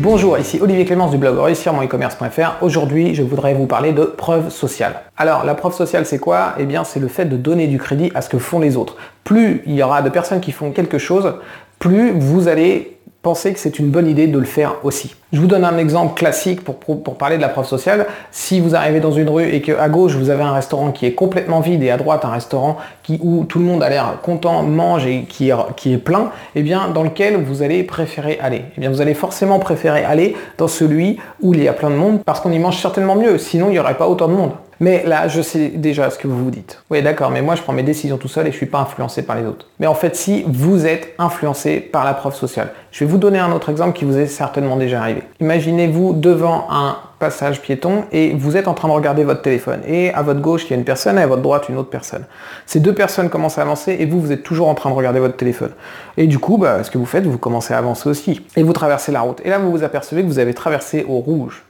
Bonjour, ici Olivier Clémence du blog réussir. Aujourd'hui, je voudrais vous parler de preuve sociale. Alors, la preuve sociale, c'est quoi? Eh bien, c'est le fait de donner du crédit à ce que font les autres. Plus il y aura de personnes qui font quelque chose, plus vous allez pensez que c'est une bonne idée de le faire aussi. Je vous donne un exemple classique pour, parler de la preuve sociale. Si vous arrivez dans une rue et qu'à gauche vous avez un restaurant qui est complètement vide et à droite un restaurant où tout le monde a l'air content, mange et qui est, qui est plein, eh bien dans lequel vous allez préférer aller Eh bien vous allez forcément préférer aller dans celui où il y a plein de monde parce qu'on y mange certainement mieux, sinon il n'y aurait pas autant de monde. Mais là, je sais déjà ce que vous vous dites. Oui, d'accord, mais moi, je prends mes décisions tout seul et je suis pas influencé par les autres. Mais en fait, si vous êtes influencé par la preuve sociale, je vais vous donner un autre exemple qui vous est certainement déjà arrivé. Imaginez-vous devant un passage piéton et vous êtes en train de regarder votre téléphone. Et à votre gauche, il y a une personne et à votre droite, une autre personne. Ces deux personnes commencent à avancer et vous, vous êtes toujours en train de regarder votre téléphone. Et du coup, bah, ce que vous faites, vous commencez à avancer aussi. Et vous traversez la route. Et là, vous vous apercevez que vous avez traversé au rouge.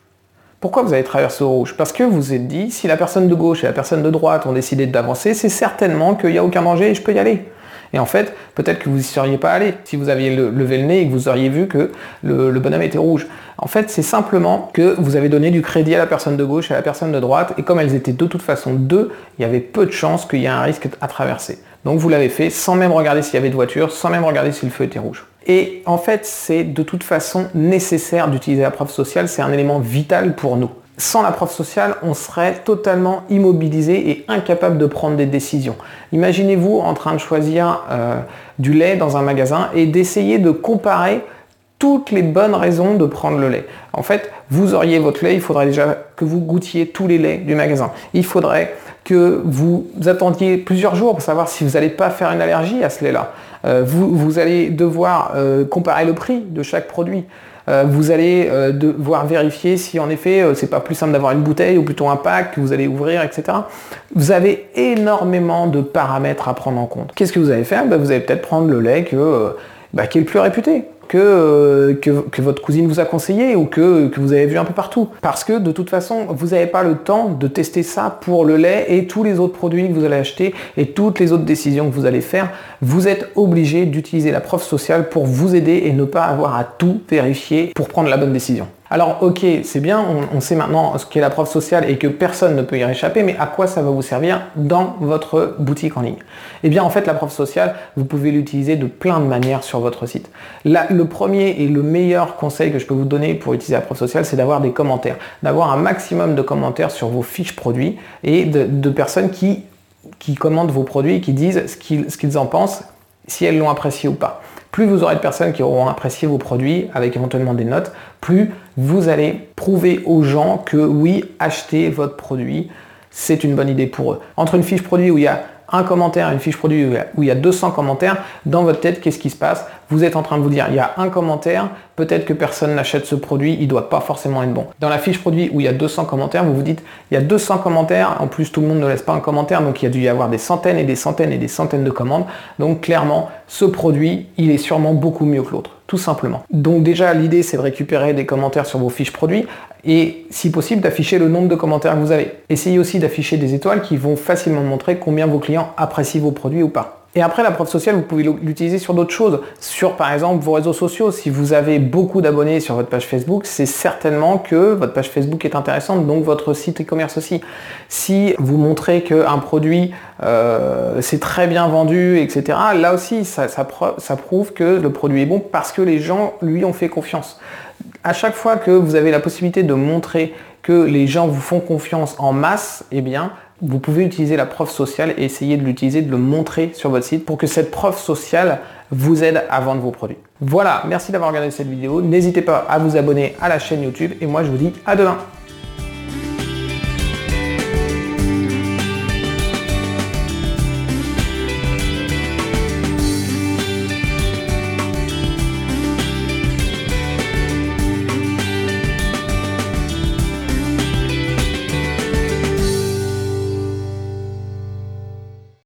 Pourquoi vous avez traversé au rouge? Parce que vous vous êtes dit, si la personne de gauche et la personne de droite ont décidé d'avancer, c'est certainement qu'il n'y a aucun danger et je peux y aller. Et en fait, peut-être que vous n'y seriez pas allé si vous aviez levé le nez et que vous auriez vu que le, bonhomme était rouge. En fait, c'est simplement que vous avez donné du crédit à la personne de gauche et à la personne de droite, et comme elles étaient de toute façon deux, il y avait peu de chances qu'il y ait un risque à traverser. Donc vous l'avez fait sans même regarder s'il y avait de voiture, sans même regarder si le feu était rouge. Et en fait, c'est de toute façon nécessaire d'utiliser la preuve sociale, c'est un élément vital pour nous. Sans la preuve sociale, on serait totalement immobilisé et incapable de prendre des décisions. Imaginez-vous en train de choisir euh, du lait dans un magasin et d'essayer de comparer toutes les bonnes raisons de prendre le lait. En fait, vous auriez votre lait, il faudrait déjà que vous goûtiez tous les laits du magasin. Il faudrait que vous attendiez plusieurs jours pour savoir si vous n'allez pas faire une allergie à ce lait-là. Euh, vous, allez devoir euh, comparer le prix de chaque produit. Euh, vous allez devoir vérifier si en effet c'est pas plus simple d'avoir une bouteille ou plutôt un pack que vous allez ouvrir, etc. Vous avez énormément de paramètres à prendre en compte. Qu'est-ce que vous allez faire ben, Vous allez peut-être prendre le lait bah, qui est le plus réputé. Euh, que, votre cousine vous a conseillé ou que, que, vous avez vu un peu partout. Parce que de toute façon, vous n'avez pas le temps de tester ça pour le lait et tous les autres produits que vous allez acheter et toutes les autres décisions que vous allez faire. Vous êtes obligé d'utiliser la preuve sociale pour vous aider et ne pas avoir à tout vérifier pour prendre la bonne décision. Alors ok, c'est bien, on, sait maintenant ce qu'est la preuve sociale et que personne ne peut y réchapper, mais à quoi ça va vous servir dans votre boutique en ligne? Eh bien en fait la preuve sociale, vous pouvez l'utiliser de plein de manières sur votre site. le premier et le meilleur conseil que je peux vous donner pour utiliser la preuve sociale, c'est d'avoir des commentaires, d'avoir un maximum de commentaires sur vos fiches produits et de, personnes qui, qui commandent vos produits et qui disent ce qu'ils en pensent, si elles l'ont apprécié ou pas plus vous aurez de personnes qui auront apprécié vos produits avec éventuellement des notes, plus vous allez prouver aux gens que oui, acheter votre produit, c'est une bonne idée pour eux. Entre une fiche produit où il y a un commentaire, une fiche produit où il y a 200 commentaires, dans votre tête, qu'est-ce qui se passe? Vous êtes en train de vous dire, il y a un commentaire, peut-être que personne n'achète ce produit, il ne doit pas forcément être bon. Dans la fiche produit où il y a 200 commentaires, vous vous dites, il y a 200 commentaires, en plus tout le monde ne laisse pas un commentaire, donc il y a dû y avoir des centaines et des centaines et des centaines de commandes. Donc clairement, ce produit, il est sûrement beaucoup mieux que l'autre tout simplement. Donc déjà, l'idée, c'est de récupérer des commentaires sur vos fiches produits et si possible d'afficher le nombre de commentaires que vous avez. Essayez aussi d'afficher des étoiles qui vont facilement montrer combien vos clients apprécient vos produits ou pas. Et après, la preuve sociale, vous pouvez l'utiliser sur d'autres choses. Sur, par exemple, vos réseaux sociaux. Si vous avez beaucoup d'abonnés sur votre page Facebook, c'est certainement que votre page Facebook est intéressante, donc votre site e-commerce aussi. Si vous montrez qu'un produit euh, c'est très bien vendu, etc., là aussi, ça, ça, ça prouve que le produit est bon parce que les gens lui ont fait confiance. À chaque fois que vous avez la possibilité de montrer que les gens vous font confiance en masse, eh bien, vous pouvez utiliser la preuve sociale et essayer de l'utiliser, de le montrer sur votre site pour que cette preuve sociale vous aide à vendre vos produits. Voilà, merci d'avoir regardé cette vidéo. N'hésitez pas à vous abonner à la chaîne YouTube et moi je vous dis à demain.